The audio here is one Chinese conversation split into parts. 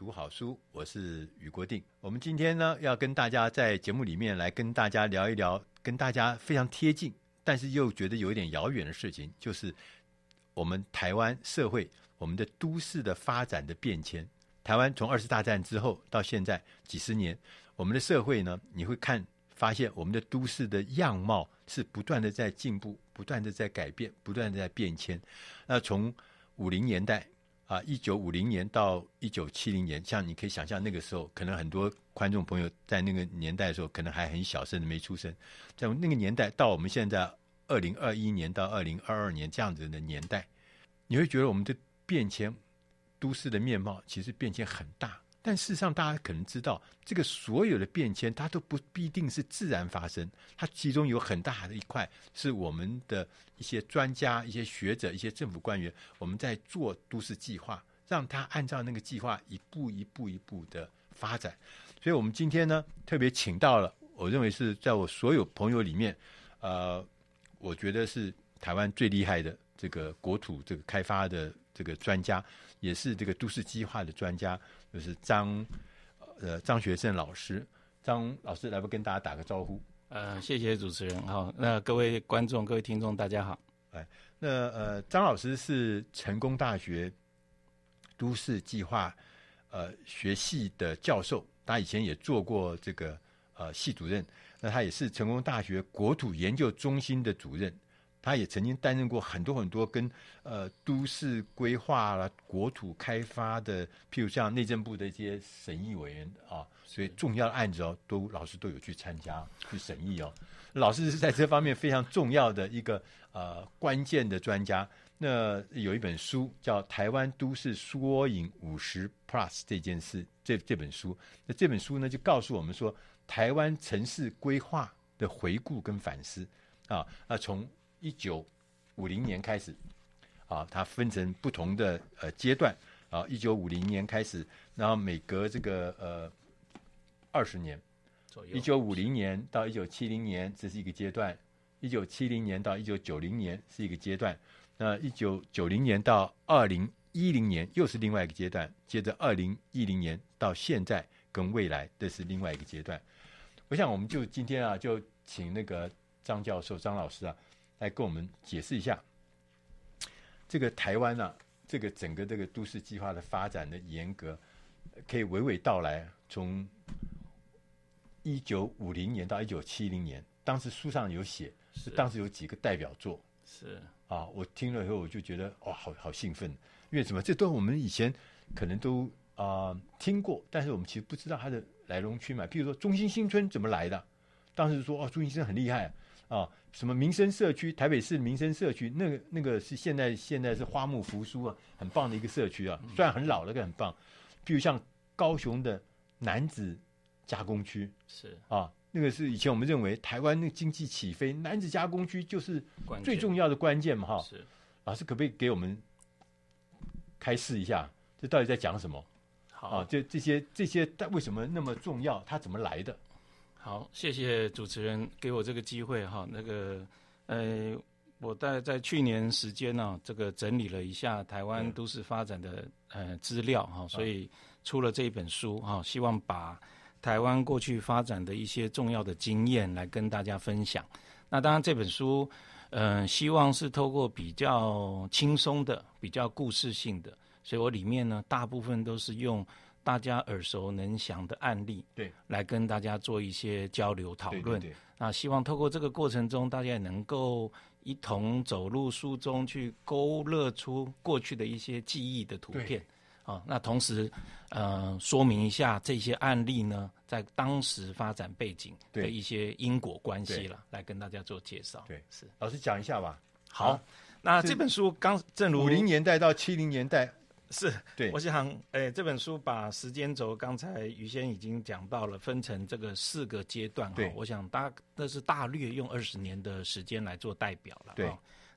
读好书，我是俞国定。我们今天呢，要跟大家在节目里面来跟大家聊一聊，跟大家非常贴近，但是又觉得有一点遥远的事情，就是我们台湾社会，我们的都市的发展的变迁。台湾从二次大战之后到现在几十年，我们的社会呢，你会看发现我们的都市的样貌是不断的在进步，不断的在改变，不断的在变迁。那从五零年代。啊，一九五零年到一九七零年，像你可以想象，那个时候可能很多观众朋友在那个年代的时候，可能还很小，甚至没出生。在那个年代到我们现在二零二一年到二零二二年这样子的年代，你会觉得我们的变迁，都市的面貌其实变迁很大。但事实上，大家可能知道，这个所有的变迁，它都不必定是自然发生，它其中有很大的一块是我们的一些专家、一些学者、一些政府官员，我们在做都市计划，让它按照那个计划一步一步一步的发展。所以，我们今天呢，特别请到了，我认为是在我所有朋友里面，呃，我觉得是台湾最厉害的这个国土这个开发的这个专家，也是这个都市计划的专家。就是张，呃，张学胜老师，张老师来不跟大家打个招呼？呃，谢谢主持人，好，那各位观众、各位听众，大家好。哎，那呃，张老师是成功大学都市计划呃学系的教授，他以前也做过这个呃系主任，那他也是成功大学国土研究中心的主任。他也曾经担任过很多很多跟呃都市规划啦、国土开发的，譬如像内政部的一些审议委员啊，所以重要的案子哦，都老师都有去参加去审议哦。老师是在这方面非常重要的一个呃关键的专家。那有一本书叫《台湾都市缩影五十 Plus》这件事，这这本书，那这本书呢就告诉我们说，台湾城市规划的回顾跟反思啊，那从一九五零年开始，啊，它分成不同的呃阶段啊。一九五零年开始，然后每隔这个呃二十年左右，一九五零年到一九七零年这是一个阶段，一九七零年到一九九零年是一个阶段，那一九九零年到二零一零年又是另外一个阶段，接着二零一零年到现在跟未来这是另外一个阶段。我想我们就今天啊，就请那个张教授、张老师啊。来跟我们解释一下，这个台湾呢、啊，这个整个这个都市计划的发展的严格，可以娓娓道来。从一九五零年到一九七零年，当时书上有写，是当时有几个代表作。是啊，我听了以后我就觉得哇，好好兴奋，因为什么？这都我们以前可能都啊、呃、听过，但是我们其实不知道它的来龙去脉。譬如说中心新村怎么来的？当时说哦，中兴新村很厉害。啊，什么民生社区？台北市民生社区，那个那个是现在现在是花木扶疏啊，很棒的一个社区啊，虽然很老了，但很棒。比如像高雄的男子加工区，是啊，那个是以前我们认为台湾那个经济起飞，男子加工区就是最重要的关键嘛，哈。是，老师可不可以给我们开示一下，这到底在讲什么？好啊，这这些这些，但为什么那么重要？它怎么来的？好，谢谢主持人给我这个机会哈。那个，呃，我大概在去年时间呢、啊，这个整理了一下台湾都市发展的呃资料哈，所以出了这一本书哈，希望把台湾过去发展的一些重要的经验来跟大家分享。那当然这本书，嗯、呃，希望是透过比较轻松的、比较故事性的，所以我里面呢，大部分都是用大家耳熟能详的案例，对，来跟大家做一些交流讨论。对对对，那希望透过这个过程中，大家也能够一同走入书中去勾勒出过去的一些记忆的图片。啊，那同时，呃，说明一下这些案例呢，在当时发展背景的一些因果关系了，来跟大家做介绍。对，是老师讲一下吧。好，啊、那这本书刚正如五零年代到七零年代，是对。我想，哎、欸，这本书把时间轴，刚才于先已经讲到了，分成这个四个阶段。哈，我想大那是大略用二十年的时间来做代表了。对。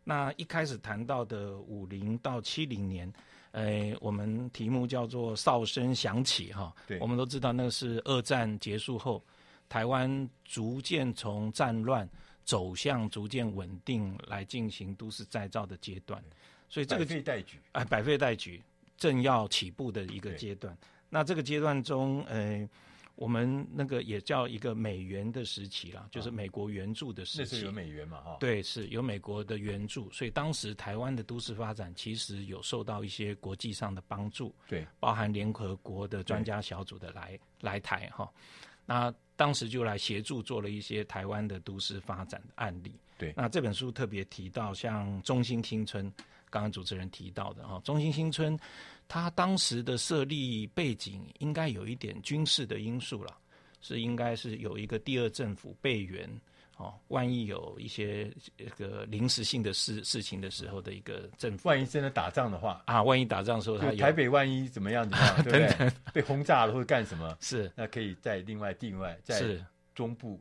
那一开始谈到的五零到七零年。呃，我们题目叫做“哨声响起”哈，对，我们都知道那是二战结束后，台湾逐渐从战乱走向逐渐稳定来进行都市再造的阶段，所以这个百废待举，哎，百废待举，正要起步的一个阶段。那这个阶段中，呃。我们那个也叫一个美元的时期啦，就是美国援助的时期。那是有美元嘛？哈，对，是有美国的援助，所以当时台湾的都市发展其实有受到一些国际上的帮助。对，包含联合国的专家小组的来来台哈。那当时就来协助做了一些台湾的都市发展的案例。对，那这本书特别提到像中心新村，刚刚主持人提到的哈，中心新村。它当时的设立背景应该有一点军事的因素了，是应该是有一个第二政府备援哦，万一有一些这个临时性的事事情的时候的一个政府，万一真的打仗的话啊，万一打仗的时候，他台北万一怎么样怎么样，对不对？被轰炸了或者干什么？是，那可以在另外另外在中部。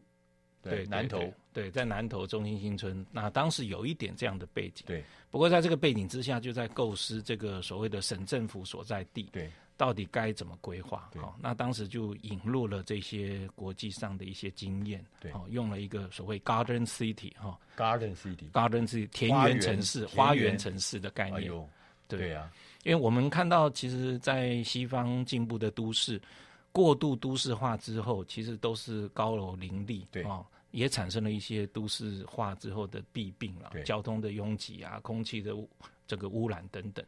对，南投对，在南投中心新村，那当时有一点这样的背景。对，不过在这个背景之下，就在构思这个所谓的省政府所在地，对，到底该怎么规划？好，那当时就引入了这些国际上的一些经验，对，哦，用了一个所谓 Garden City 哈，Garden City，Garden City 田园城市、花园城市的概念。哎、对，对啊，因为我们看到，其实，在西方进步的都市。过度都市化之后，其实都是高楼林立，对啊、哦，也产生了一些都市化之后的弊病了，交通的拥挤啊，空气的这个污染等等。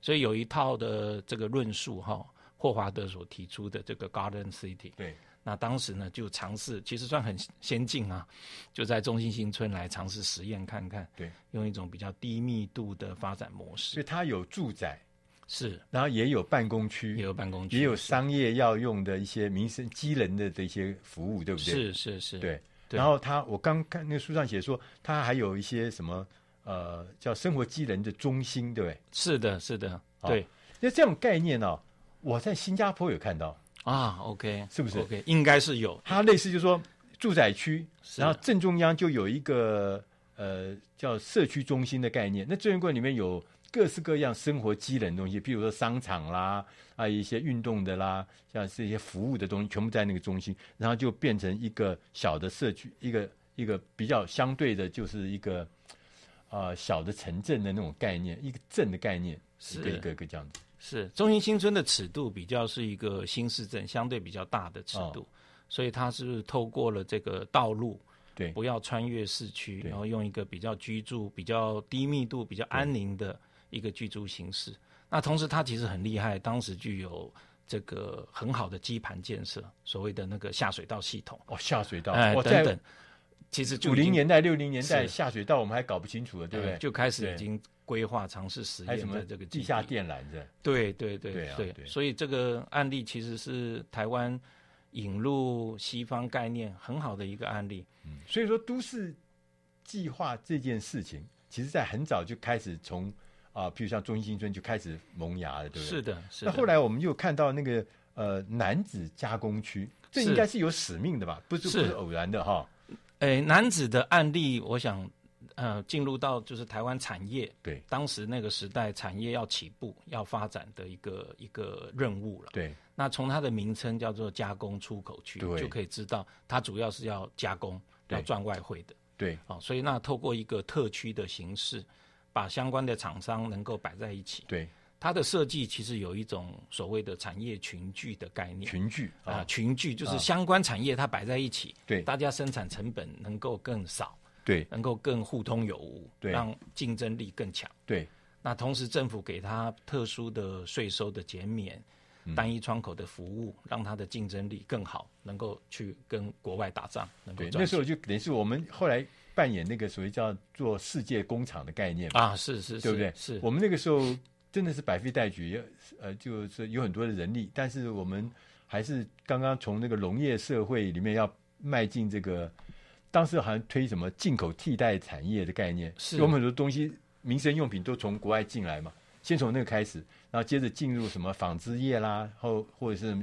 所以有一套的这个论述哈，霍华德所提出的这个 Garden City，对，那当时呢就尝试，其实算很先进啊，就在中心新村来尝试实验看看，对，用一种比较低密度的发展模式，所以它有住宅。是，然后也有办公区，也有办公区，也有商业要用的一些民生机能的这些服务，对不对？是是是，对。然后他，我刚看那个书上写说，他还有一些什么呃，叫生活机能的中心，对不对？是的，是的，对。那这种概念呢、哦，我在新加坡有看到啊。OK，是不是？OK，应该是有。它类似就是说住宅区，然后正中央就有一个呃叫社区中心的概念。那这个里面有。各式各样生活机能的东西，比如说商场啦，啊一些运动的啦，像是一些服务的东西，全部在那个中心，然后就变成一个小的社区，一个一个比较相对的，就是一个啊、呃、小的城镇的那种概念，一个镇的概念，是一个一个一个这样子。是中心新村的尺度比较是一个新市镇，相对比较大的尺度，哦、所以它是透过了这个道路。对，不要穿越市区，然后用一个比较居住、比较低密度、比较安宁的。一个居住形式，那同时它其实很厉害，当时具有这个很好的基盘建设，所谓的那个下水道系统哦，下水道哎等等，其实五零年代、六零年代下水道我们还搞不清楚了，对不对？就开始已经规划尝试实验在这个地下电缆的，对对对对、啊、对，所以这个案例其实是台湾引入西方概念很好的一个案例。嗯，所以说都市计划这件事情，其实在很早就开始从。啊，譬如像中兴新村就开始萌芽了，对不对？是的，是的。那后来我们又看到那个呃男子加工区，这应该是有使命的吧？不是，是不是偶然的哈。诶，男子的案例，我想呃进入到就是台湾产业，对，当时那个时代产业要起步要发展的一个一个任务了。对。那从它的名称叫做加工出口区，就可以知道它主要是要加工，要赚外汇的。对。哦，所以那透过一个特区的形式。把相关的厂商能够摆在一起，对它的设计其实有一种所谓的产业群聚的概念。群聚啊，群聚就是相关产业它摆在一起，对，大家生产成本能够更少，对，能够更互通有无，对，让竞争力更强。对，那同时政府给他特殊的税收的减免。单一窗口的服务，让它的竞争力更好，能够去跟国外打仗。能够对，那时候就等于是我们后来扮演那个所谓叫做世界工厂的概念啊，是是，是，对不对？是我们那个时候真的是百废待举，呃，就是有很多的人力，但是我们还是刚刚从那个农业社会里面要迈进这个，当时好像推什么进口替代产业的概念，是我们很多东西民生用品都从国外进来嘛。先从那个开始，然后接着进入什么纺织业啦，后或者是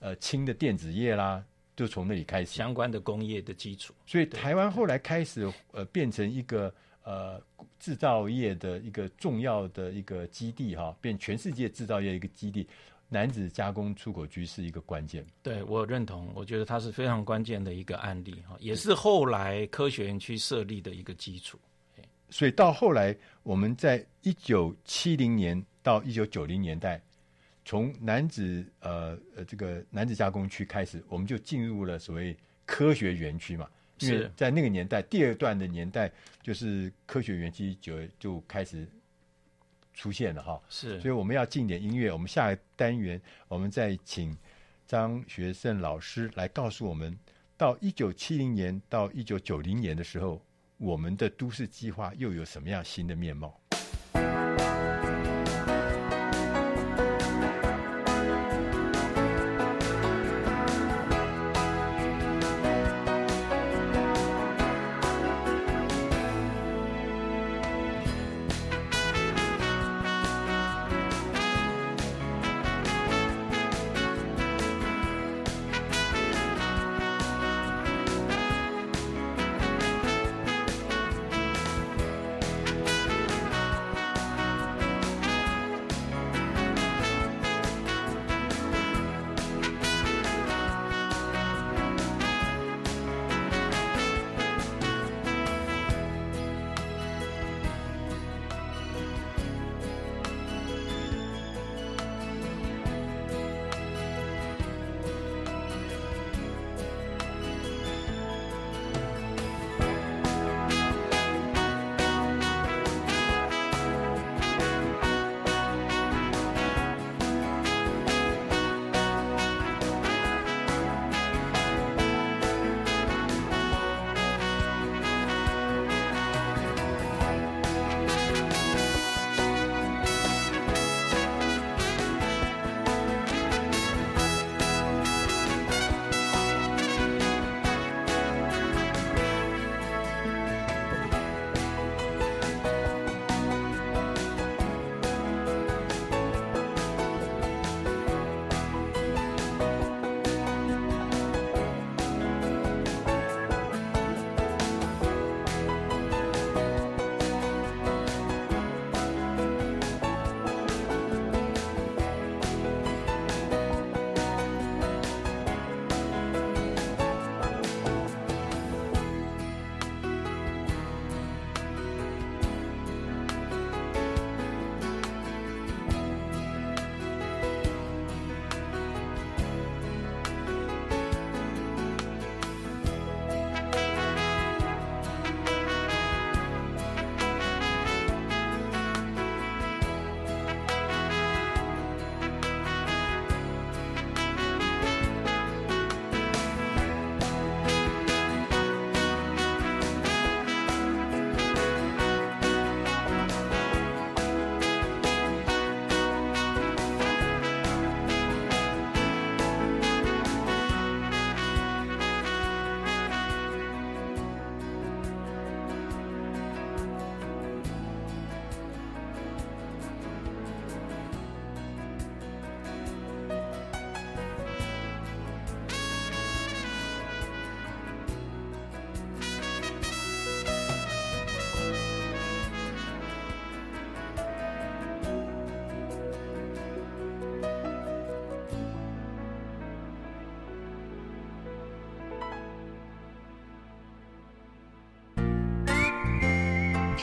呃轻的电子业啦，就从那里开始相关的工业的基础。所以台湾后来开始呃变成一个呃制造业的一个重要的一个基地哈，变全世界制造业一个基地，男子加工出口局是一个关键。对，我认同，我觉得它是非常关键的一个案例哈，也是后来科学园区设立的一个基础。所以到后来，我们在一九七零年到一九九零年代，从男子呃呃这个男子加工区开始，我们就进入了所谓科学园区嘛。因为在那个年代，第二段的年代就是科学园区就就开始出现了哈。是，所以我们要进点音乐。我们下一个单元，我们再请张学胜老师来告诉我们，到一九七零年到一九九零年的时候。我们的都市计划又有什么样新的面貌？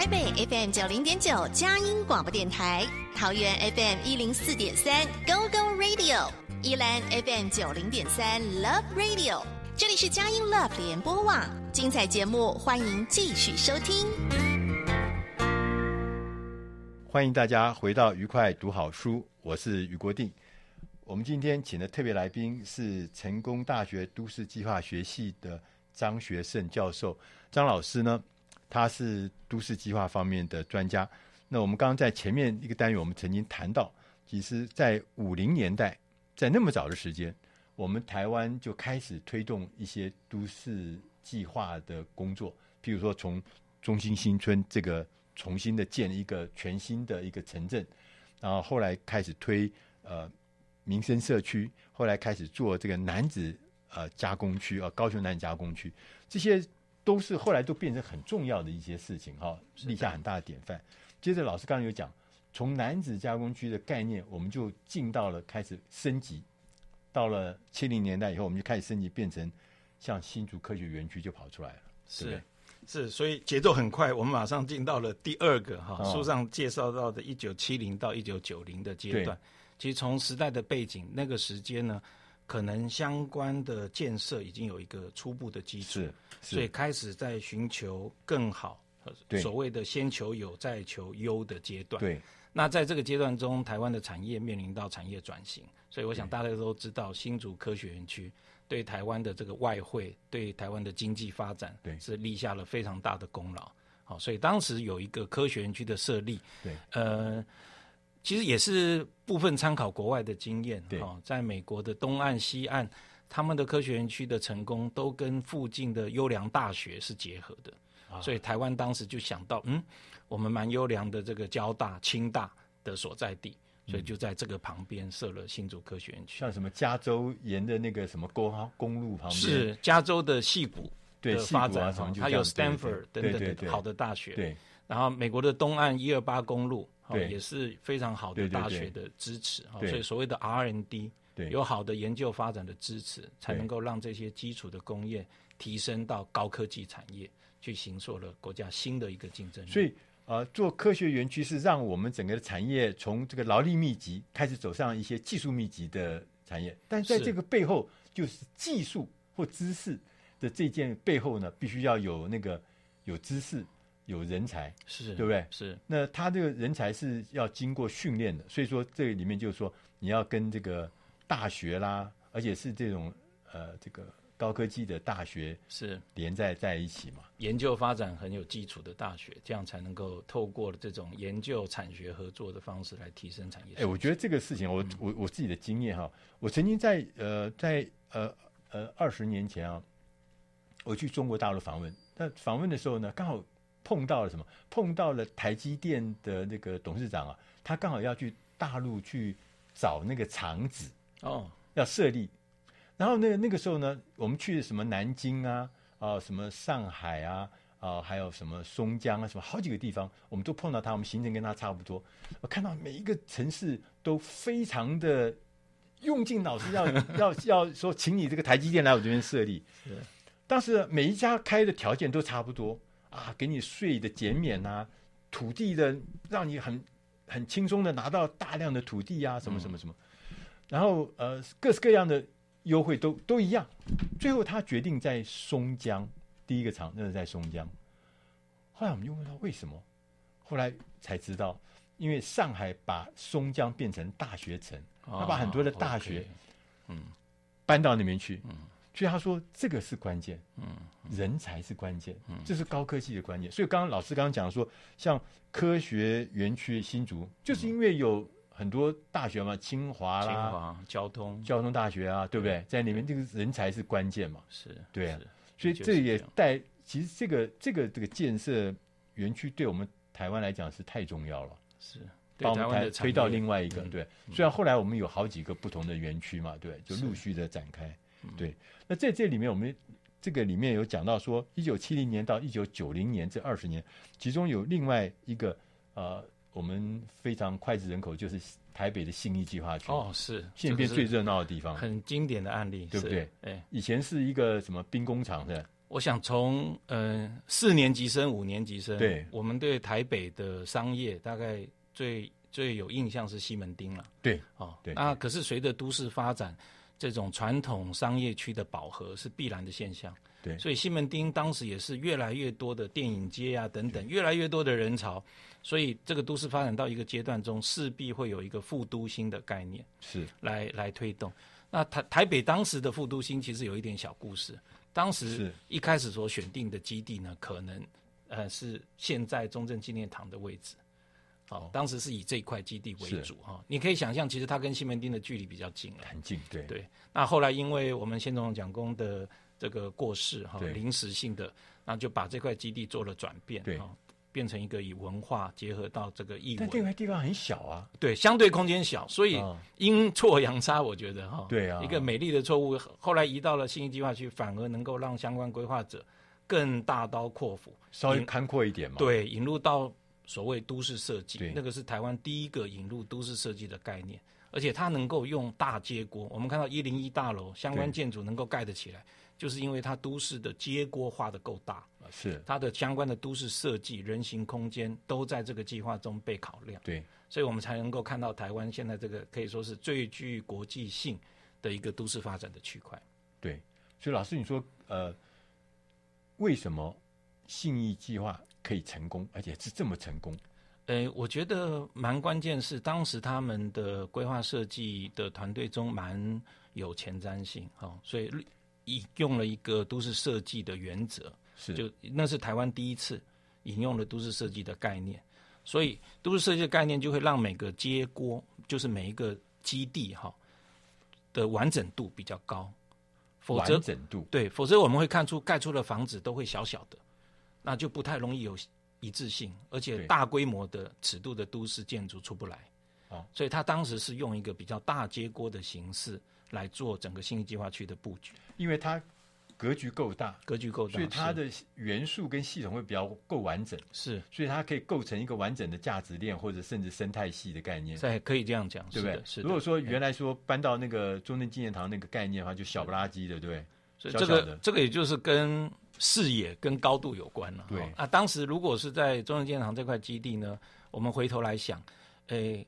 北 FM 九零点九佳音广播电台，桃园 FM 一零四点三 Go Go Radio，宜兰 FM 九零点三 Love Radio，这里是佳音 Love 联播网。精彩节目，欢迎继续收听。欢迎大家回到愉快读好书，我是余国定。我们今天请的特别来宾是成功大学都市计划学系的张学胜教授。张老师呢，他是都市计划方面的专家。那我们刚刚在前面一个单元，我们曾经谈到，其实，在五零年代，在那么早的时间，我们台湾就开始推动一些都市计划的工作，譬如说从中心新村这个重新的建一个全新的一个城镇，然后后来开始推呃民生社区，后来开始做这个男子呃加工区啊、呃，高雄男子加工区，这些都是后来都变成很重要的一些事情哈，立下很大的典范。接着，老师刚刚有讲，从男子加工区的概念，我们就进到了开始升级。到了七零年代以后，我们就开始升级，变成像新竹科学园区就跑出来了。是对对是，所以节奏很快，我们马上进到了第二个哈、哦、书上介绍到的一九七零到一九九零的阶段。其实从时代的背景，那个时间呢，可能相关的建设已经有一个初步的基础，所以开始在寻求更好。所谓的先求有再求优的阶段。对，那在这个阶段中，台湾的产业面临到产业转型，所以我想大家都知道，新竹科学园区对台湾的这个外汇、对台湾的经济发展，对，是立下了非常大的功劳。好，所以当时有一个科学园区的设立，对，呃，其实也是部分参考国外的经验。对，在美国的东岸、西岸，他们的科学园区的成功，都跟附近的优良大学是结合的。所以台湾当时就想到，嗯，我们蛮优良的这个交大、清大的所在地，所以就在这个旁边设了新竹科学园区。像什么加州沿着那个什么公公路旁边，是加州的戏谷的发展，啊、它有 Stanford 等等好的大学。对，然后美国的东岸一二八公路，对，也是非常好的大学的支持。所以所谓的 R&D，对，有好的研究发展的支持，才能够让这些基础的工业提升到高科技产业。去形塑了国家新的一个竞争力。所以，呃，做科学园区是让我们整个的产业从这个劳力密集开始走上一些技术密集的产业。但在这个背后，就是技术或知识的这件背后呢，必须要有那个有知识、有人才，是对不对？是。那他这个人才是要经过训练的，所以说这个里面就是说，你要跟这个大学啦，而且是这种呃这个。高科技的大学是连在在一起嘛？研究发展很有基础的大学，这样才能够透过这种研究产学合作的方式来提升产业。哎、欸，我觉得这个事情我，我我我自己的经验哈，我曾经在呃在呃呃二十年前啊，我去中国大陆访问，那访问的时候呢，刚好碰到了什么？碰到了台积电的那个董事长啊，他刚好要去大陆去找那个厂址哦，要设立。然后那个那个时候呢，我们去什么南京啊，啊、呃、什么上海啊，啊、呃、还有什么松江啊，什么好几个地方，我们都碰到他，我们行程跟他差不多。我看到每一个城市都非常的用尽脑汁，要 要要说，请你这个台积电来我这边设立。是，当时每一家开的条件都差不多啊，给你税的减免啊，土地的让你很很轻松的拿到大量的土地啊，什么什么什么。嗯、然后呃，各式各样的。优惠都都一样，最后他决定在松江第一个厂，那是在松江。后来我们就问他为什么，后来才知道，因为上海把松江变成大学城，他把很多的大学，嗯，搬到那边去，嗯，所以他说这个是关键，嗯，人才是关键，嗯，这是高科技的关键。所以刚刚老师刚刚讲说，像科学园区新竹，就是因为有。很多大学嘛，清华啦，清华交通交通大学啊，对不对？在里面这个人才是关键嘛，是对啊，所以这也带，其实这个这个这个建设园区对我们台湾来讲是太重要了，是把我们台推到另外一个对。虽然后来我们有好几个不同的园区嘛，对，就陆续的展开。对，那在这里面我们这个里面有讲到说，一九七零年到一九九零年这二十年，其中有另外一个呃。我们非常脍炙人口，就是台北的信义计划区哦，是现在变最热闹的地方，很经典的案例，对不对？哎，以前是一个什么兵工厂的？我想从呃四年级生、五年级生，对，我们对台北的商业大概最最有印象是西门町了，对，哦，对。那可是随着都市发展，这种传统商业区的饱和是必然的现象。对，所以西门町当时也是越来越多的电影街啊等等，越来越多的人潮，所以这个都市发展到一个阶段中，势必会有一个副都心的概念，是来来推动。那台台北当时的副都心其实有一点小故事，当时一开始所选定的基地呢，可能呃是现在中正纪念堂的位置。哦，当时是以这一块基地为主哈、哦，你可以想象，其实它跟西门町的距离比较近了，很近，对。对。那后来因为我们先总统蒋公的这个过世哈，临、哦、时性的，那就把这块基地做了转变，对、哦，变成一个以文化结合到这个艺文。但这块地方很小啊，对，相对空间小，所以阴错阳差，我觉得哈，对啊，一个美丽的错误，后来移到了信义计划区，反而能够让相关规划者更大刀阔斧，稍微宽阔一点嘛，对，引入到。所谓都市设计，那个是台湾第一个引入都市设计的概念，而且它能够用大街锅。我们看到一零一大楼相关建筑能够盖得起来，就是因为它都市的街锅画的够大，是它的相关的都市设计、人行空间都在这个计划中被考量。对，所以我们才能够看到台湾现在这个可以说是最具国际性的一个都市发展的区块。对，所以老师你说，呃，为什么信义计划？可以成功，而且是这么成功。诶，我觉得蛮关键是当时他们的规划设计的团队中蛮有前瞻性，哈，所以引用了一个都市设计的原则，是就那是台湾第一次引用了都市设计的概念，所以都市设计的概念就会让每个街锅，就是每一个基地哈的完整度比较高，否则完整度对，否则我们会看出盖出的房子都会小小的。那就不太容易有一致性，而且大规模的尺度的都市建筑出不来。哦，所以他当时是用一个比较大接锅的形式来做整个新义计划区的布局，因为它格局够大，格局够大，所以它的元素跟系统会比较够完整。是，所以它可以构成一个完整的价值链，或者甚至生态系的概念。对，可以这样讲，对不对？是。如果说原来说搬到那个中正纪念堂那个概念的话，就小不拉几的，对不对？所以这个这个也就是跟。视野跟高度有关了。对啊，当时如果是在中正纪念堂这块基地呢，我们回头来想，诶，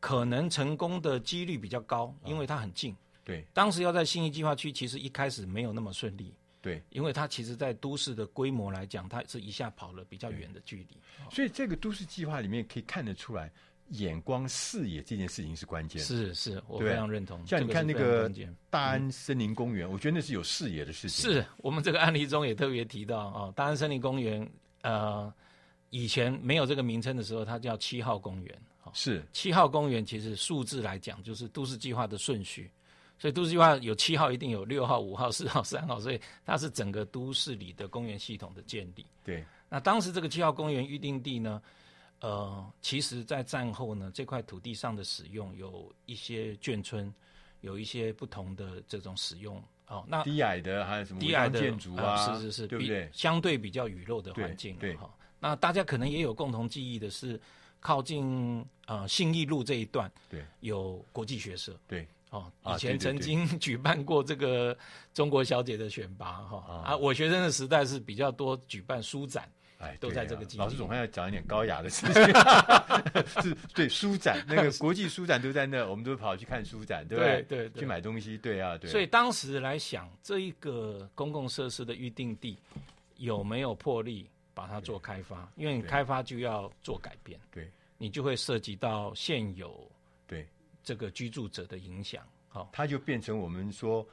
可能成功的几率比较高，因为它很近。对，当时要在新义计划区，其实一开始没有那么顺利。对，因为它其实，在都市的规模来讲，它是一下跑了比较远的距离。所以这个都市计划里面可以看得出来。眼光视野这件事情是关键，是是，我非常认同。像你看那个大安森林公园，嗯，我觉得那是有视野的事情。是我们这个案例中也特别提到啊，大安森林公园，呃，以前没有这个名称的时候，它叫七号公园。是七号公园，其实数字来讲就是都市计划的顺序，所以都市计划有七号，一定有六号、五号、四号、三号，所以它是整个都市里的公园系统的建立。对，那当时这个七号公园预定地呢？呃，其实，在战后呢，这块土地上的使用有一些眷村，有一些不同的这种使用。哦，那低矮的还有什么低矮的建筑啊？呃、是是是，对不对？相对比较雨漏的环境。对，哈、哦，那大家可能也有共同记忆的是，靠近呃信义路这一段，对，有国际学社。对，哦，以前曾经 举办过这个中国小姐的选拔，哈啊，啊，我学生的时代是比较多举办书展。哎，都在这个。老师总还要讲一点高雅的事情，是，对，书展那个国际书展都在那，我们都跑去看书展，对不对？对，对，去买东西，对啊，对。所以当时来想，这一个公共设施的预定地有没有魄力把它做开发？因为你开发就要做改变，对，你就会涉及到现有对这个居住者的影响，好，它就变成我们说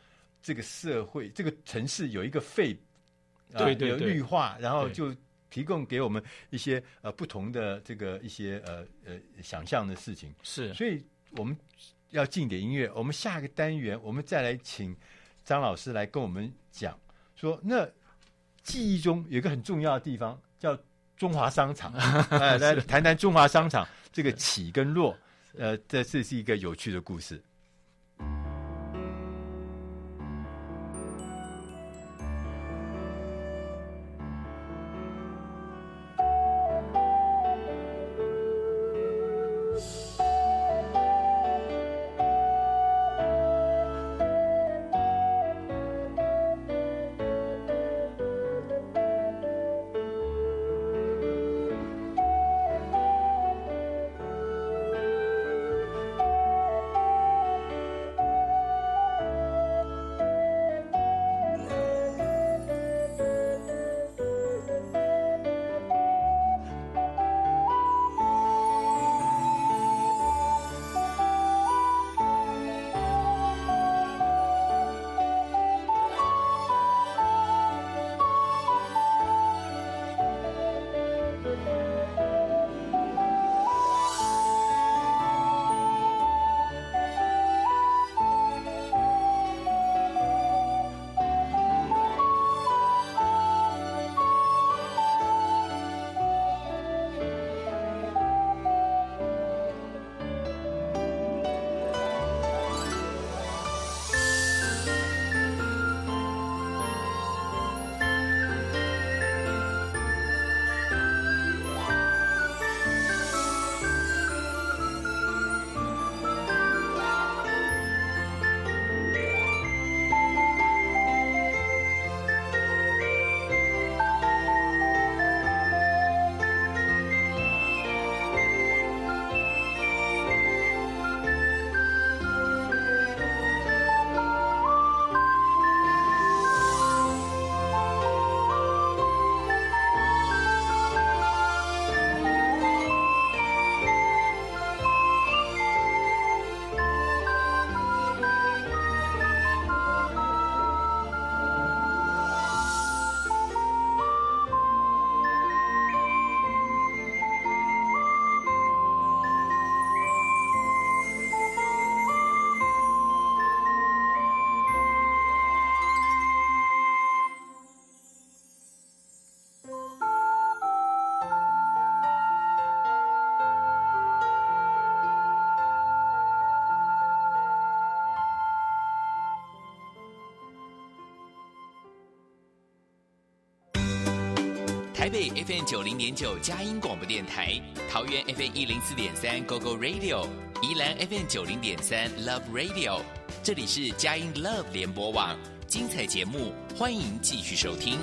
这个社会这个城市有一个废，对对，有绿化，然后就。提供给我们一些呃不同的这个一些呃呃想象的事情。是，所以我们要进点音乐。我们下个单元，我们再来请张老师来跟我们讲说，那记忆中有一个很重要的地方叫中华商场，呃，来谈谈中华商场这个起跟落，呃，这这是一个有趣的故事。台北 FM 九零点九佳音广播电台，桃园 FM 一零四点三 GO GO Radio，宜兰 FM 九零点三 Love Radio，这里是佳音 Love 联播网，精彩节目欢迎继续收听。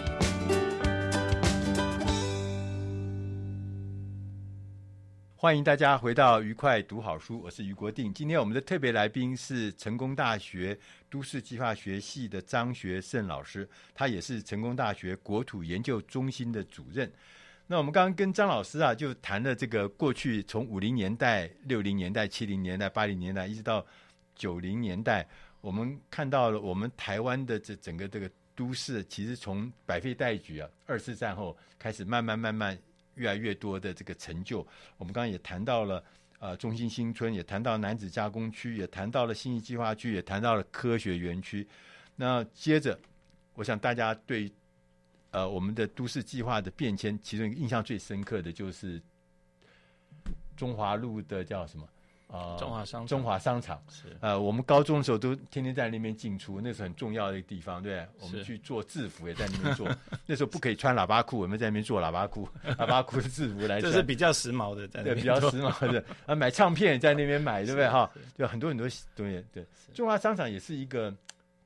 欢迎大家回到愉快读好书，我是于国定。今天我们的特别来宾是成功大学都市计划学系的张学胜老师，他也是成功大学国土研究中心的主任。那我们刚刚跟张老师啊，就谈了这个过去从五零年代、六零年代、七零年代、八零年代，一直到九零年代，我们看到了我们台湾的这整个这个都市，其实从百废待举啊，二次战后开始慢慢慢慢。越来越多的这个成就，我们刚刚也谈到了，呃，中心新村，也谈到男子加工区，也谈到了新义计划区，也谈到了科学园区。那接着，我想大家对，呃，我们的都市计划的变迁，其中一个印象最深刻的就是中华路的叫什么？啊，中华商中华商场。是。呃，我们高中的时候都天天在那边进出，那是很重要的一个地方，对，我们去做制服也在那边做，那时候不可以穿喇叭裤，我们在那边做喇叭裤，喇叭裤的制服来，这是比较时髦的，在那边对，比较时髦的。啊，买唱片也在那边买，对不对？哈？对，很多很多东西，对，中华商场也是一个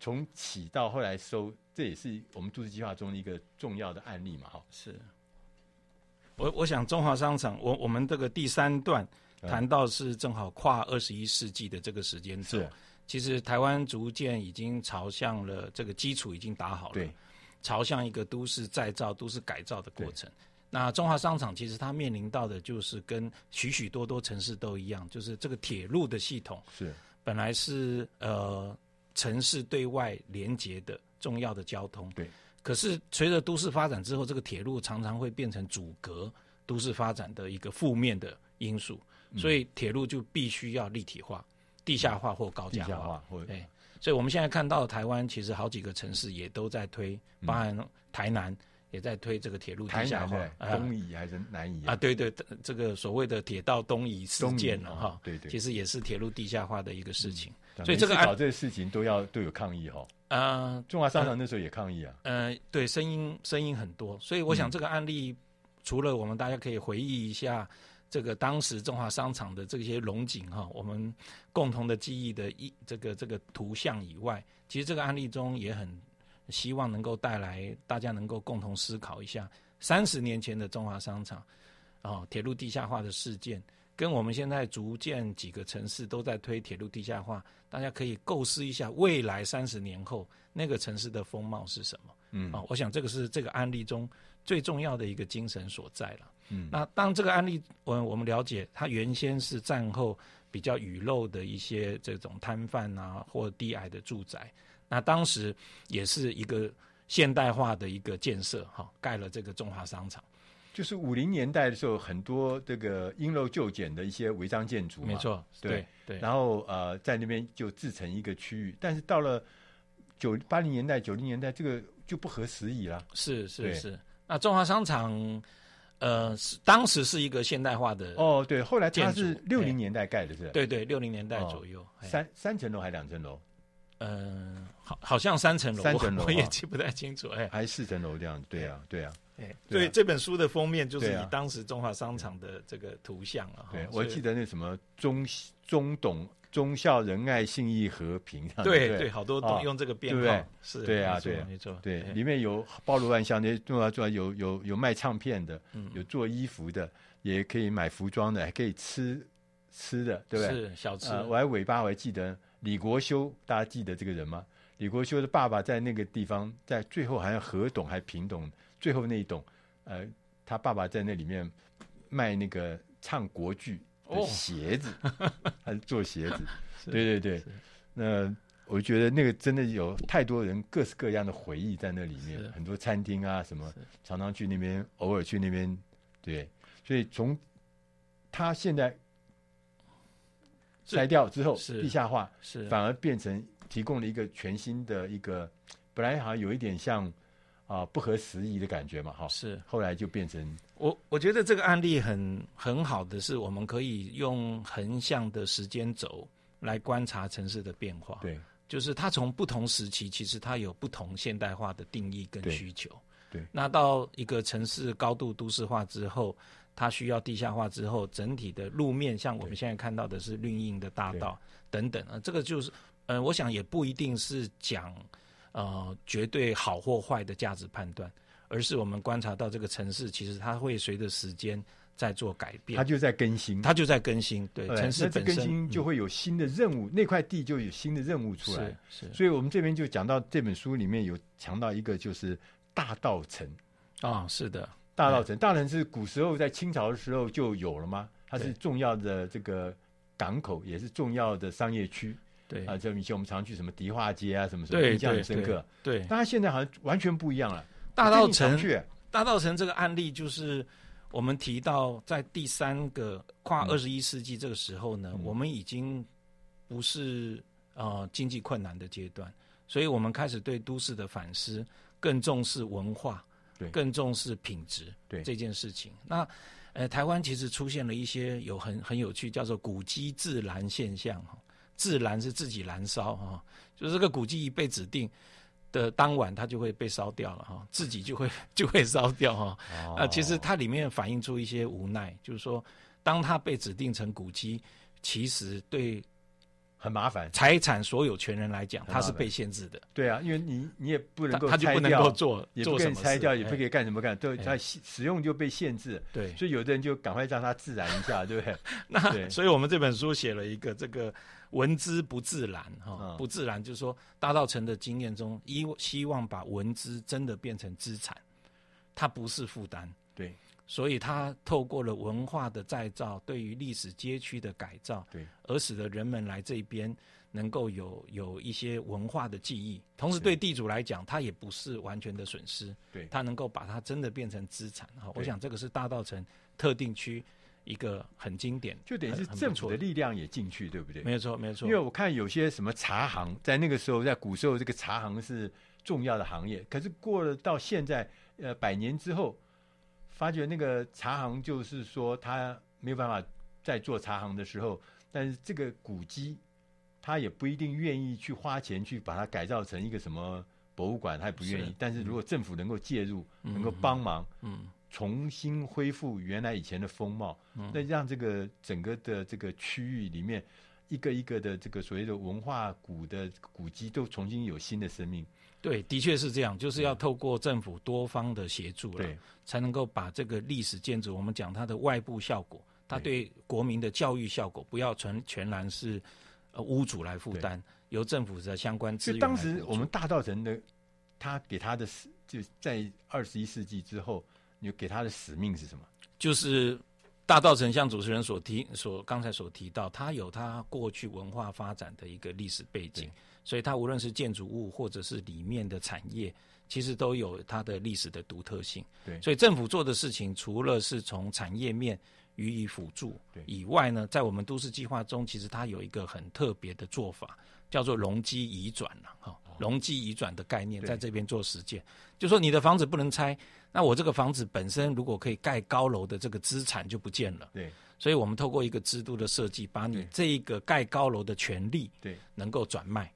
从起到后来收，这也是我们都市计划中的一个重要的案例嘛，哈。是，我我想中华商场，我我们这个第三段。谈到是正好跨二十一世纪的这个时间轴，其实台湾逐渐已经朝向了这个基础已经打好了，朝向一个都市再造、都市改造的过程。那中华商场其实它面临到的就是跟许许多多城市都一样，就是这个铁路的系统是本来是呃城市对外连接的重要的交通，对。可是随着都市发展之后，这个铁路常常会变成阻隔都市发展的一个负面的因素。所以铁路就必须要立体化、地下化或高架化。地下化或对，所以我们现在看到台湾其实好几个城市也都在推，包含台南也在推这个铁路地下化。东移还是南移啊？对对，这个所谓的铁道东移事件了哈。对对，其实也是铁路地下化的一个事情。所以这个搞这个事情都要都有抗议哈。啊，中华商场那时候也抗议啊。嗯，对，声音声音很多。所以我想这个案例，除了我们大家可以回忆一下。这个当时中华商场的这些龙井哈，我们共同的记忆的一这个这个图像以外，其实这个案例中也很希望能够带来大家能够共同思考一下，三十年前的中华商场，哦，铁路地下化的事件，跟我们现在逐渐几个城市都在推铁路地下化，大家可以构思一下未来三十年后那个城市的风貌是什么？嗯，啊，我想这个是这个案例中最重要的一个精神所在了。嗯，那当这个案例，我我们了解，它原先是战后比较雨漏的一些这种摊贩啊，或低矮的住宅，那当时也是一个现代化的一个建设，哈，盖了这个中华商场。就是五零年代的时候，很多这个因陋就简的一些违章建筑，没错，对对。对然后呃，在那边就自成一个区域，但是到了九八零年代、九零年代，这个就不合时宜了。是是是。那中华商场。呃，是当时是一个现代化的哦，对，后来它是六零年代盖的，是，对对，六零年代左右，三三层楼还是两层楼？嗯，好，好像三层楼，三层楼我也记不太清楚，哎，还是四层楼这样？对啊，对啊，哎，所以这本书的封面就是以当时中华商场的这个图像了。对，我记得那什么中中董。忠孝仁爱信义和平，对对，好多都用这个编号，是，对啊，对，没错，对，里面有包罗万象，那重要重要有有有卖唱片的，有做衣服的，也可以买服装的，还可以吃吃的，对不对？是小吃。我还尾巴我还记得李国修，大家记得这个人吗？李国修的爸爸在那个地方，在最后好像河董还平董，最后那一董，呃，他爸爸在那里面卖那个唱国剧。鞋子，还是做鞋子，对对对。那我觉得那个真的有太多人各式各样的回忆在那里面，很多餐厅啊什么，常常去那边，偶尔去那边，对。所以从他现在拆掉之后，地下化，是反而变成提供了一个全新的一个，本来好像有一点像。啊，不合时宜的感觉嘛，哈，是，后来就变成我，我觉得这个案例很很好的是，我们可以用横向的时间轴来观察城市的变化，对，就是它从不同时期，其实它有不同现代化的定义跟需求，对，那到一个城市高度都市化之后，它需要地下化之后，整体的路面像我们现在看到的是绿荫的大道等等啊，这个就是，呃，我想也不一定是讲呃绝对好或坏的价值判断，而是我们观察到这个城市其实它会随着时间在做改变，它就在更新，它就在更新，对，城市本身更新就会有新的任务，嗯、那块地就有新的任务出来，是，是，所以我们这边就讲到这本书里面有强调一个就是大道城。啊，是的。大道城，大稻埕是古时候在清朝的时候就有了吗？它是重要的这个港口，也是重要的商业区。对啊，就以前我们常去什么迪化街啊，什么什么，印象很深刻。对，对，但他现在好像完全不一样了。大稻城，大稻城这个案例就是我们提到，在第三个跨二十一世纪这个时候呢，嗯、我们已经不是呃经济困难的阶段，所以我们开始对都市的反思，更重视文化。对，更重视品质，对这件事情。那，呃，台湾其实出现了一些有很很有趣，叫做古迹自然现象哈。自燃是自己燃烧哈，就是这个古迹一被指定的当晚，它就会被烧掉了哈，自己就会 就会烧掉哈。啊、哦，其实它里面反映出一些无奈，就是说，当它被指定成古迹，其实对。很麻烦，财产所有权人来讲，它是被限制的。对啊，因为你你也不能够，他就不能够做，也不可以拆掉，也不可以干什么干，都它使用就被限制。对，所以有的人就赶快让它自燃一下，对不对？那所以我们这本书写了一个这个文资不自然哈，不自然就是说大稻埕的经验中，希希望把文资真的变成资产，它不是负担。对。所以，它透过了文化的再造，对于历史街区的改造，对，而使得人们来这边能够有有一些文化的记忆。同时，对地主来讲，它也不是完全的损失，对，它能够把它真的变成资产。哈，我想这个是大稻埕特定区一个很经典，就等于是政府的力量也进去，对不对？没有错，没有错。因为我看有些什么茶行，在那个时候，在古时候，这个茶行是重要的行业。可是过了到现在，呃，百年之后。发觉那个茶行就是说他没有办法再做茶行的时候，但是这个古迹，他也不一定愿意去花钱去把它改造成一个什么博物馆，他也不愿意。但是如果政府能够介入，能够帮忙，嗯，重新恢复原来以前的风貌，那让这个整个的这个区域里面，一个一个的这个所谓的文化古的古迹都重新有新的生命。对，的确是这样，就是要透过政府多方的协助了，对，才能够把这个历史建筑，我们讲它的外部效果，它对国民的教育效果，不要全全然是呃屋主来负担，由政府的相关资源。当时我们大道城的，他给他的使，就在二十一世纪之后，你给他的使命是什么？就是大道城，像主持人所提所刚才所提到，它有它过去文化发展的一个历史背景。所以它无论是建筑物或者是里面的产业，其实都有它的历史的独特性。对，所以政府做的事情，除了是从产业面予以辅助以外呢，在我们都市计划中，其实它有一个很特别的做法，叫做容积移转哈，容积移转的概念在这边做实践，就说你的房子不能拆，那我这个房子本身如果可以盖高楼的这个资产就不见了。对。所以我们透过一个制度的设计，把你这一个盖高楼的权利，对，能够转卖。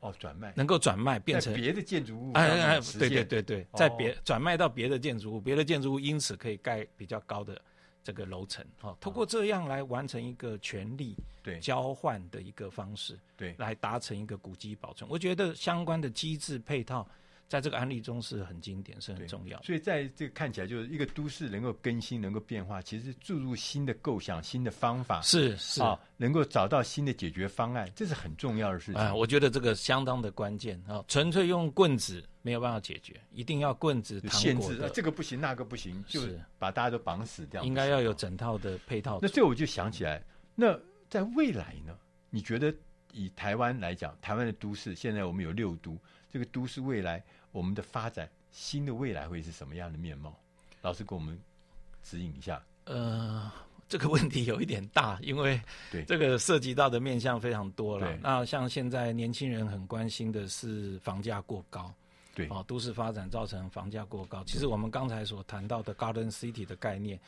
哦，转卖能够转卖变成别的建筑物，哎哎，对对对对，在别转卖到别的建筑物，别的建筑物因此可以盖比较高的这个楼层，哈，通过这样来完成一个权利对交换的一个方式，对，来达成一个古迹保存。我觉得相关的机制配套。在这个案例中是很经典，是很重要。所以在这个看起来，就是一个都市能够更新、能够变化，其实注入新的构想、新的方法，是是啊，能够找到新的解决方案，这是很重要的事情。啊，我觉得这个相当的关键啊，纯粹用棍子没有办法解决，一定要棍子限制，这个不行，那个不行，就是把大家都绑死掉。应该要有整套的配套。那这我就想起来，那在未来呢？你觉得以台湾来讲，台湾的都市现在我们有六都，这个都市未来。我们的发展，新的未来会是什么样的面貌？老师给我们指引一下。呃，这个问题有一点大，因为对这个涉及到的面向非常多了。那像现在年轻人很关心的是房价过高，对哦，都市发展造成房价过高。其实我们刚才所谈到的 Garden City 的概念，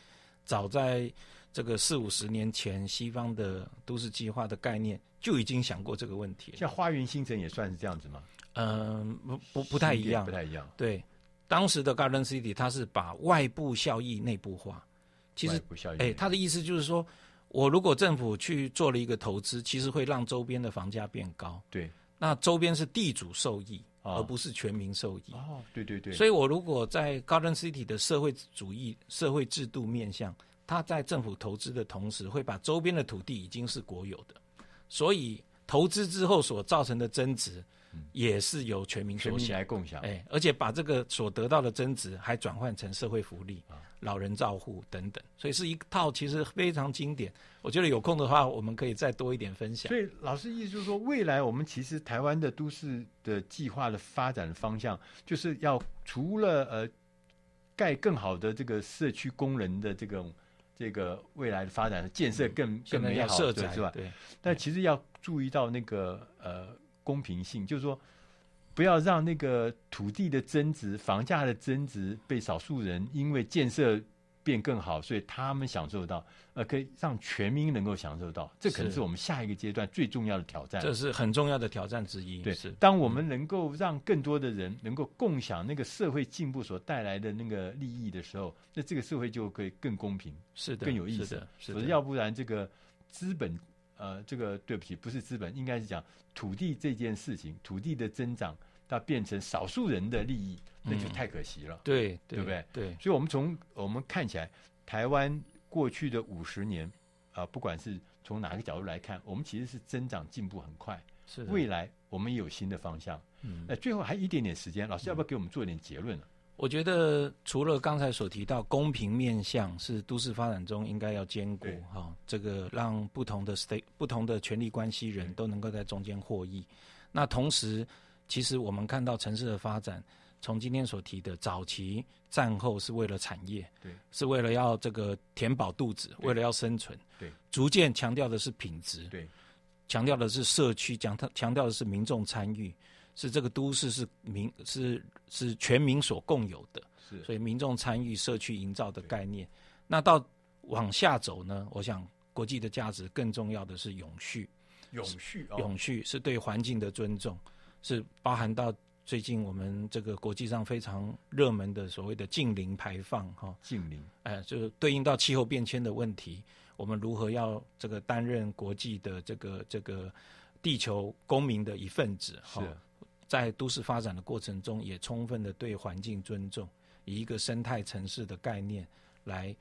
早在这个四五十年前，西方的都市计划的概念就已经想过这个问题。像花园新城也算是这样子吗？嗯，不不不太一样，不太一样。对，当时的 Garden City 它是把外部效益内部化。其实，哎，他的意思就是说，我如果政府去做了一个投资，其实会让周边的房价变高。对，那周边是地主受益，哦、而不是全民受益。哦，对对对。所以我如果在 Garden City 的社会主义、社会制度面向，他在政府投资的同时，会把周边的土地已经是国有的，所以投资之后所造成的增值。也是由全民全民来共享，哎，而且把这个所得到的增值还转换成社会福利、老人照护等等，所以是一套其实非常经典。我觉得有空的话，我们可以再多一点分享。所以老师意思就是说，未来我们其实台湾的都市的计划的发展方向，就是要除了呃盖更好的这个社区工人的这个这个未来的发展建设更、嗯、更美好的是吧？对。但其实要注意到那个呃。公平性就是说，不要让那个土地的增值、房价的增值被少数人因为建设变更好，所以他们享受到，呃，可以让全民能够享受到。这可能是我们下一个阶段最重要的挑战。这是很重要的挑战之一。对，是当我们能够让更多的人能够共享那个社会进步所带来的那个利益的时候，那这个社会就可以更公平，是的，更有意思。是的，要不然这个资本。呃，这个对不起，不是资本，应该是讲土地这件事情，土地的增长，它变成少数人的利益，那就太可惜了。嗯、对，对，对不对？对。所以，我们从我们看起来，台湾过去的五十年，啊、呃，不管是从哪个角度来看，我们其实是增长进步很快。是。未来我们也有新的方向。嗯。那最后还一点点时间，老师要不要给我们做一点结论呢？嗯我觉得除了刚才所提到公平面向是都市发展中应该要兼顾哈、哦，这个让不同的 state 不同的权利关系人都能够在中间获益。那同时，其实我们看到城市的发展，从今天所提的早期战后是为了产业，对，是为了要这个填饱肚子，为了要生存，对，逐渐强调的是品质，对，强调的是社区，讲他强调的是民众参与。是这个都市是民是是全民所共有的，是所以民众参与社区营造的概念。那到往下走呢？我想国际的价值更重要的是永续，永续、哦、永续是对环境的尊重，是包含到最近我们这个国际上非常热门的所谓的近零排放哈，近零，哎，就是对应到气候变迁的问题，我们如何要这个担任国际的这个这个地球公民的一份子哈。在都市发展的过程中，也充分的对环境尊重，以一个生态城市的概念来，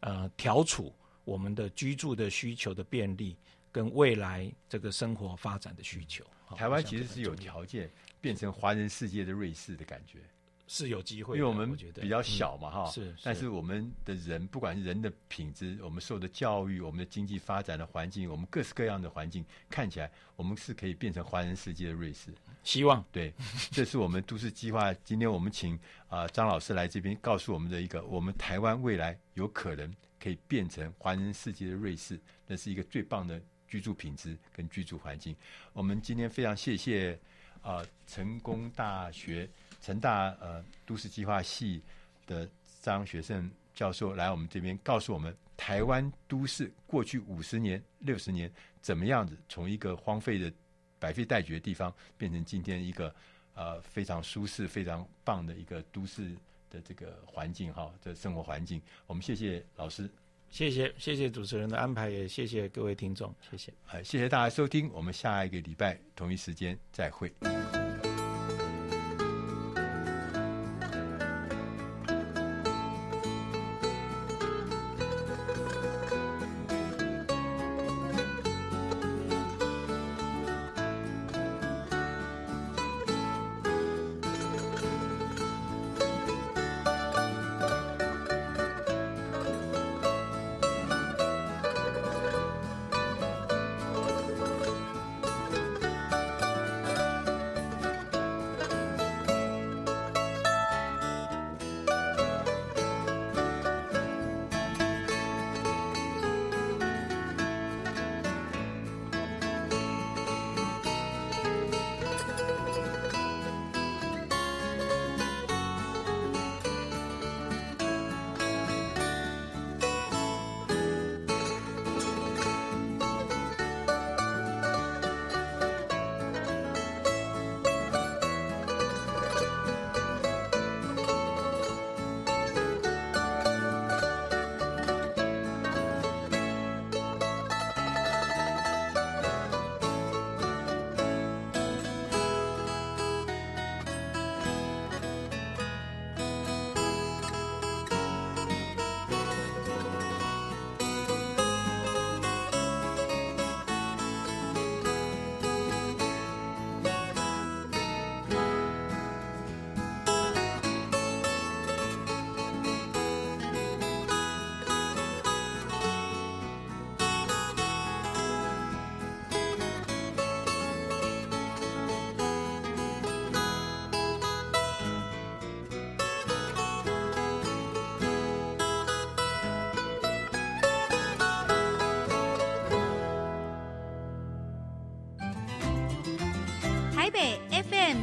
呃，调处我们的居住的需求的便利，跟未来这个生活发展的需求。台湾其实是有条件变成华人世界的瑞士的感觉。是有机会，因为我们比较小嘛，哈、嗯，是。但是我们的人，不管是人的品质，我们受的教育，我们的经济发展的环境，我们各式各样的环境，看起来我们是可以变成华人世界的瑞士。希望对，这是我们都市计划。今天我们请啊、呃、张老师来这边，告诉我们的一个，我们台湾未来有可能可以变成华人世界的瑞士，那是一个最棒的居住品质跟居住环境。我们今天非常谢谢啊、呃、成功大学。成大呃都市计划系的张学胜教授来我们这边，告诉我们台湾都市过去五十年、六十年怎么样子，从一个荒废的百废待举的地方，变成今天一个呃非常舒适、非常棒的一个都市的这个环境哈，这生活环境。我们谢谢老师，谢谢谢谢主持人的安排，也谢谢各位听众，谢谢，呃，谢谢大家收听，我们下一个礼拜同一时间再会。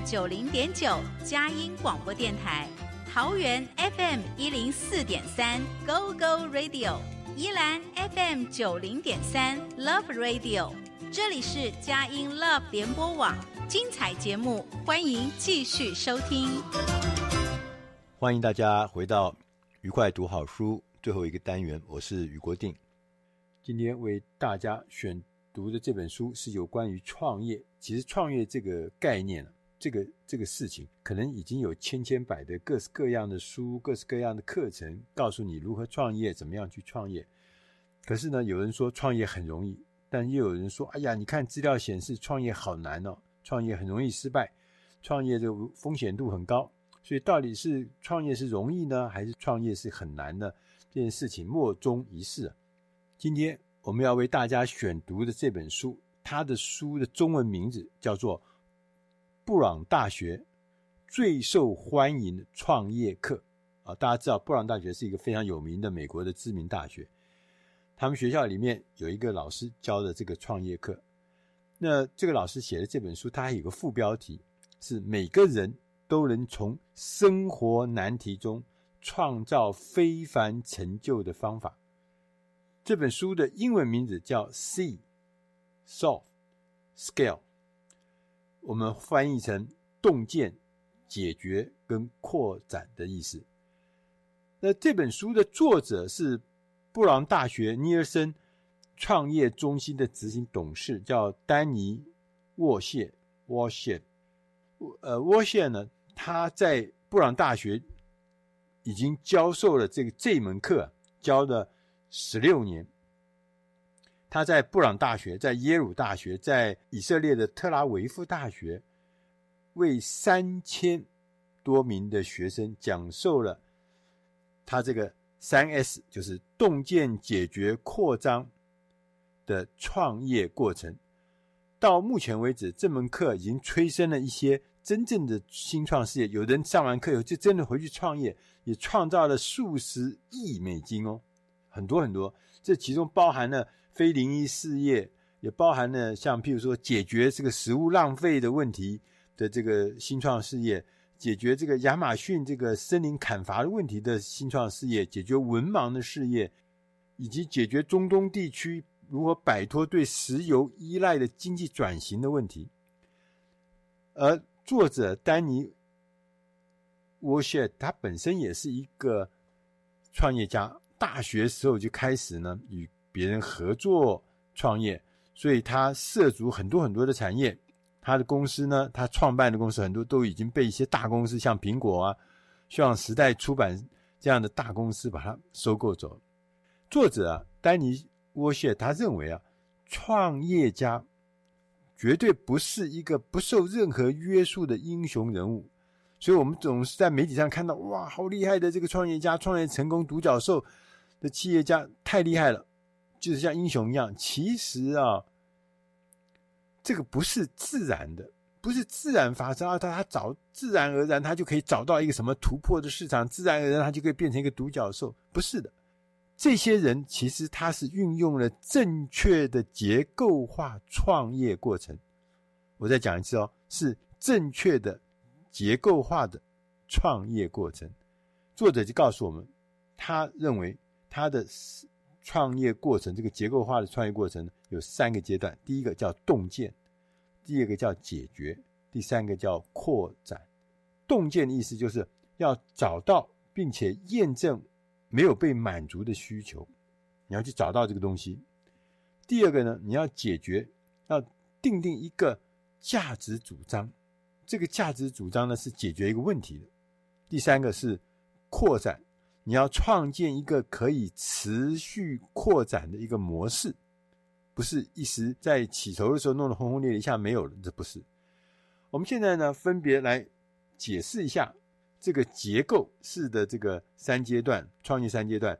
九零点九佳音广播电台，桃园 FM 一零四点三 Go Go Radio，宜兰 FM 九零点三 Love Radio，这里是佳音 Love 联播网，精彩节目，欢迎继续收听。欢迎大家回到愉快读好书最后一个单元，我是余国定，今天为大家选读的这本书是有关于创业。其实创业这个概念，这个这个事情，可能已经有千千百的各式各样的书、各式各样的课程，告诉你如何创业，怎么样去创业。可是呢，有人说创业很容易，但又有人说，哎呀，你看资料显示创业好难哦，创业很容易失败，创业的风险度很高。所以到底是创业是容易呢，还是创业是很难呢？这件事情莫衷一是。今天。我们要为大家选读的这本书，它的书的中文名字叫做《布朗大学最受欢迎的创业课》啊，大家知道布朗大学是一个非常有名的美国的知名大学，他们学校里面有一个老师教的这个创业课。那这个老师写的这本书，它还有个副标题是“每个人都能从生活难题中创造非凡成就的方法”。这本书的英文名字叫 See, Solve, Scale，我们翻译成“洞见、解决跟扩展”的意思。那这本书的作者是布朗大学尼尔森创业中心的执行董事，叫丹尼沃谢沃谢。呃，沃谢呢，他在布朗大学已经教授了这个这门课，教了。十六年，他在布朗大学、在耶鲁大学、在以色列的特拉维夫大学，为三千多名的学生讲授了他这个三 S，就是洞见、解决、扩张的创业过程。到目前为止，这门课已经催生了一些真正的新创事业。有人上完课以后就真的回去创业，也创造了数十亿美金哦。很多很多，这其中包含了非灵异事业，也包含了像譬如说解决这个食物浪费的问题的这个新创事业，解决这个亚马逊这个森林砍伐的问题的新创事业，解决文盲的事业，以及解决中东地区如何摆脱对石油依赖的经济转型的问题。而作者丹尼沃谢他本身也是一个创业家。大学时候就开始呢，与别人合作创业，所以他涉足很多很多的产业。他的公司呢，他创办的公司很多都已经被一些大公司，像苹果啊、像时代出版这样的大公司把它收购走。作者啊，丹尼沃谢他认为啊，创业家绝对不是一个不受任何约束的英雄人物。所以我们总是在媒体上看到，哇，好厉害的这个创业家，创业成功，独角兽。的企业家太厉害了，就是像英雄一样。其实啊，这个不是自然的，不是自然发生啊。他他找自然而然，他就可以找到一个什么突破的市场，自然而然他就可以变成一个独角兽。不是的，这些人其实他是运用了正确的结构化创业过程。我再讲一次哦，是正确的结构化的创业过程。作者就告诉我们，他认为。他的创业过程，这个结构化的创业过程，有三个阶段。第一个叫洞见，第二个叫解决，第三个叫扩展。洞见的意思就是要找到并且验证没有被满足的需求，你要去找到这个东西。第二个呢，你要解决，要定定一个价值主张，这个价值主张呢是解决一个问题的。第三个是扩展。你要创建一个可以持续扩展的一个模式，不是一时在起头的时候弄得轰轰烈烈，一下没有了，这不是。我们现在呢，分别来解释一下这个结构式的这个三阶段创业三阶段。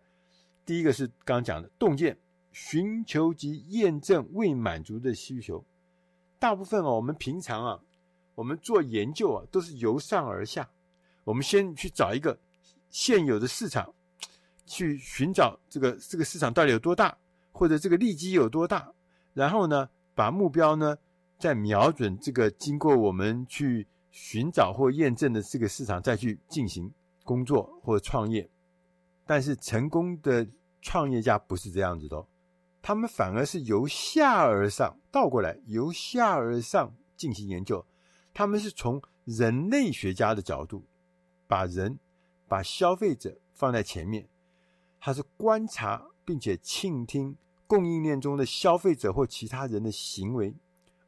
第一个是刚刚讲的洞见，寻求及验证未满足的需求。大部分啊，我们平常啊，我们做研究啊，都是由上而下，我们先去找一个。现有的市场，去寻找这个这个市场到底有多大，或者这个利基有多大，然后呢，把目标呢再瞄准这个经过我们去寻找或验证的这个市场再去进行工作或创业。但是成功的创业家不是这样子的，他们反而是由下而上，倒过来由下而上进行研究。他们是从人类学家的角度，把人、把消费者放在前面，他是观察并且倾听供应链中的消费者或其他人的行为，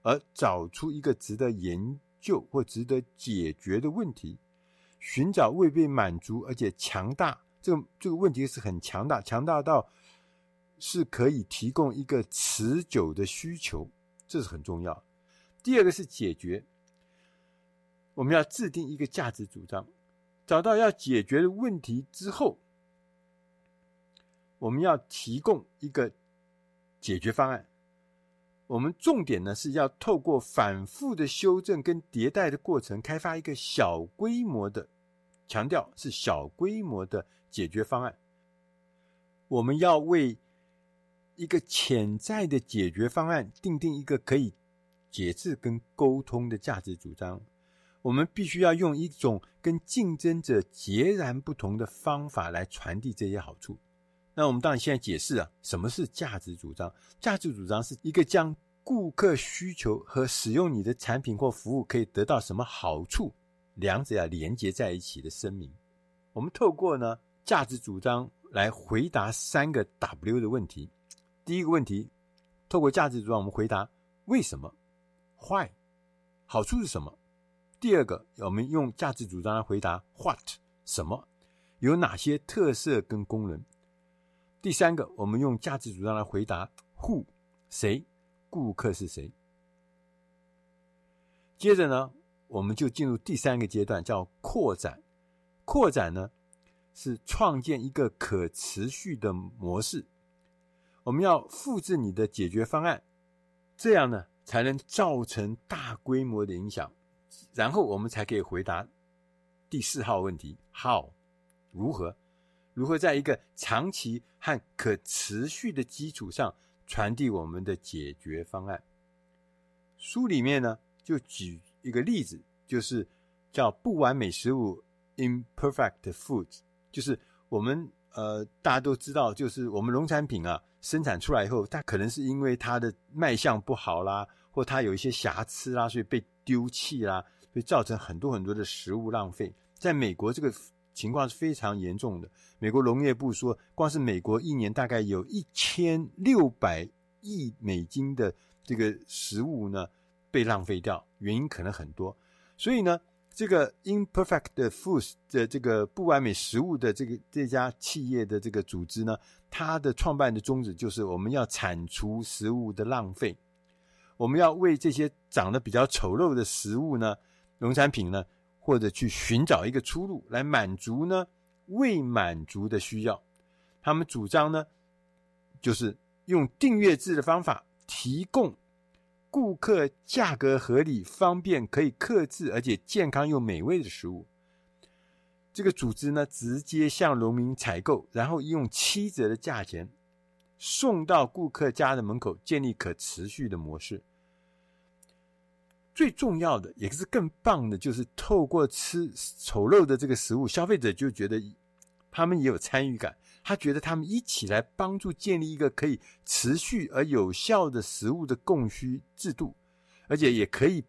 而找出一个值得研究或值得解决的问题，寻找未被满足而且强大。这个这个问题是很强大，强大到是可以提供一个持久的需求，这是很重要。第二个是解决，我们要制定一个价值主张，找到要解决的问题之后，我们要提供一个解决方案。我们重点呢是要透过反复的修正跟迭代的过程，开发一个小规模的，强调是小规模的。解决方案，我们要为一个潜在的解决方案定定一个可以解释跟沟通的价值主张。我们必须要用一种跟竞争者截然不同的方法来传递这些好处。那我们当然现在解释啊，什么是价值主张？价值主张是一个将顾客需求和使用你的产品或服务可以得到什么好处，两者要连接在一起的声明。我们透过呢。价值主张来回答三个 W 的问题。第一个问题，透过价值主张，我们回答为什么？Why？好处是什么？第二个，我们用价值主张来回答 What？什么？有哪些特色跟功能？第三个，我们用价值主张来回答 Who？谁？顾客是谁？接着呢，我们就进入第三个阶段，叫扩展。扩展呢？是创建一个可持续的模式。我们要复制你的解决方案，这样呢才能造成大规模的影响。然后我们才可以回答第四号问题：How？如何？如何在一个长期和可持续的基础上传递我们的解决方案？书里面呢就举一个例子，就是叫不完美食物 （Imperfect Foods）。就是我们呃，大家都知道，就是我们农产品啊，生产出来以后，它可能是因为它的卖相不好啦，或它有一些瑕疵啦，所以被丢弃啦，所以造成很多很多的食物浪费。在美国，这个情况是非常严重的。美国农业部说，光是美国一年大概有一千六百亿美金的这个食物呢被浪费掉，原因可能很多。所以呢。这个 Imperfect Foods 的这个不完美食物的这个这家企业的这个组织呢，它的创办的宗旨就是我们要铲除食物的浪费，我们要为这些长得比较丑陋的食物呢，农产品呢，或者去寻找一个出路来满足呢未满足的需要。他们主张呢，就是用订阅制的方法提供。顾客价格合理、方便、可以克制，而且健康又美味的食物。这个组织呢，直接向农民采购，然后用七折的价钱送到顾客家的门口，建立可持续的模式。最重要的，也是更棒的，就是透过吃丑陋的这个食物，消费者就觉得他们也有参与感。他觉得他们一起来帮助建立一个可以持续而有效的食物的供需制度，而且也可以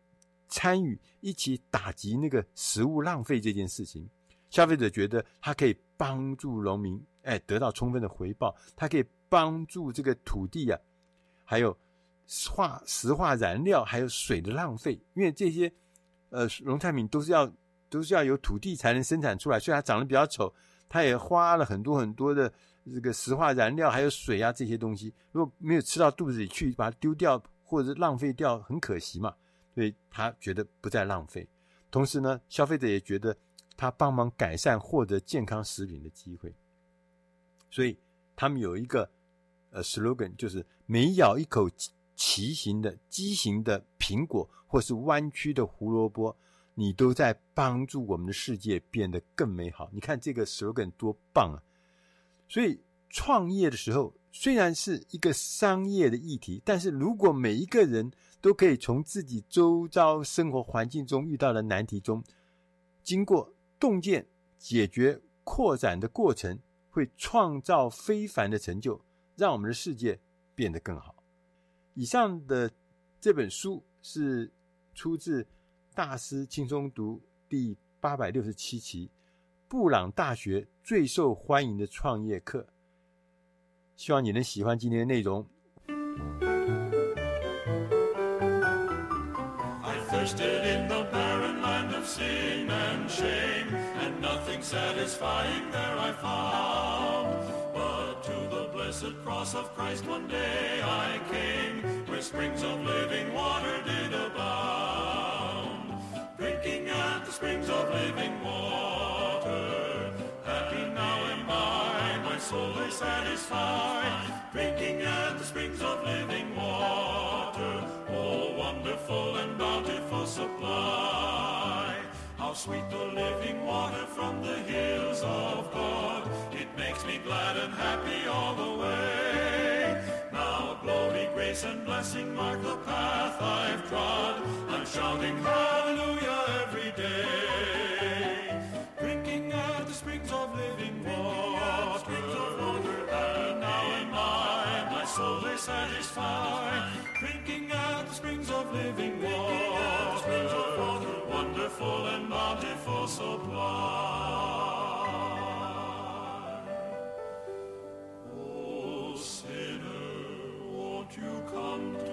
参与一起打击那个食物浪费这件事情。消费者觉得他可以帮助农民，哎，得到充分的回报。他可以帮助这个土地啊，还有化石化燃料，还有水的浪费，因为这些呃农产品都是要都是要有土地才能生产出来，所以它长得比较丑。它也花了很多很多的这个石化燃料，还有水啊这些东西，如果没有吃到肚子里去，把它丢掉或者浪费掉，很可惜嘛。所以他觉得不再浪费。同时呢，消费者也觉得他帮忙改善获得健康食品的机会。所以他们有一个呃 slogan，就是每咬一口畸形的畸形的苹果或是弯曲的胡萝卜。你都在帮助我们的世界变得更美好。你看这个 slogan 多棒啊！所以创业的时候，虽然是一个商业的议题，但是如果每一个人都可以从自己周遭生活环境中遇到的难题中，经过洞见、解决、扩展的过程，会创造非凡的成就，让我们的世界变得更好。以上的这本书是出自《大师轻松读》第八百六十七期《布朗大学最受欢迎的创业课》，希望你能喜欢今天的内容。Thirsted in the barren land of and shame, and nothing satisfying there I found. blessed cross of Christ one day I came, where springs of living water did abound. Drinking at the springs of living water, happy now am I, my soul is satisfied. Drinking at the springs of living water, oh wonderful and bountiful supply. How sweet the living water from the hills of God makes me glad and happy all the way. Now glory, grace, and blessing mark the path I've trod. I'm shouting hallelujah every day. Drinking at the springs of living water, springs now and I, my soul is satisfied. Drinking at the springs of living water, springs of water, wonderful and bountiful supply. you come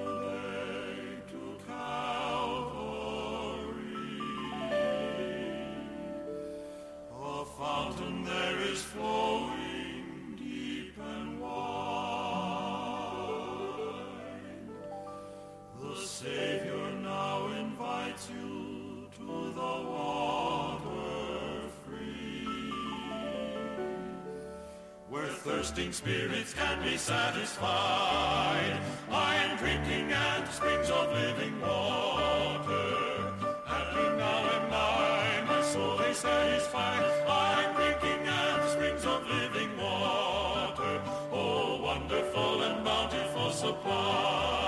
thirsting spirits can be satisfied. I am drinking at springs of living water. Happy now am I, my soul is satisfied. I am drinking at springs of living water. Oh, wonderful and bountiful supply.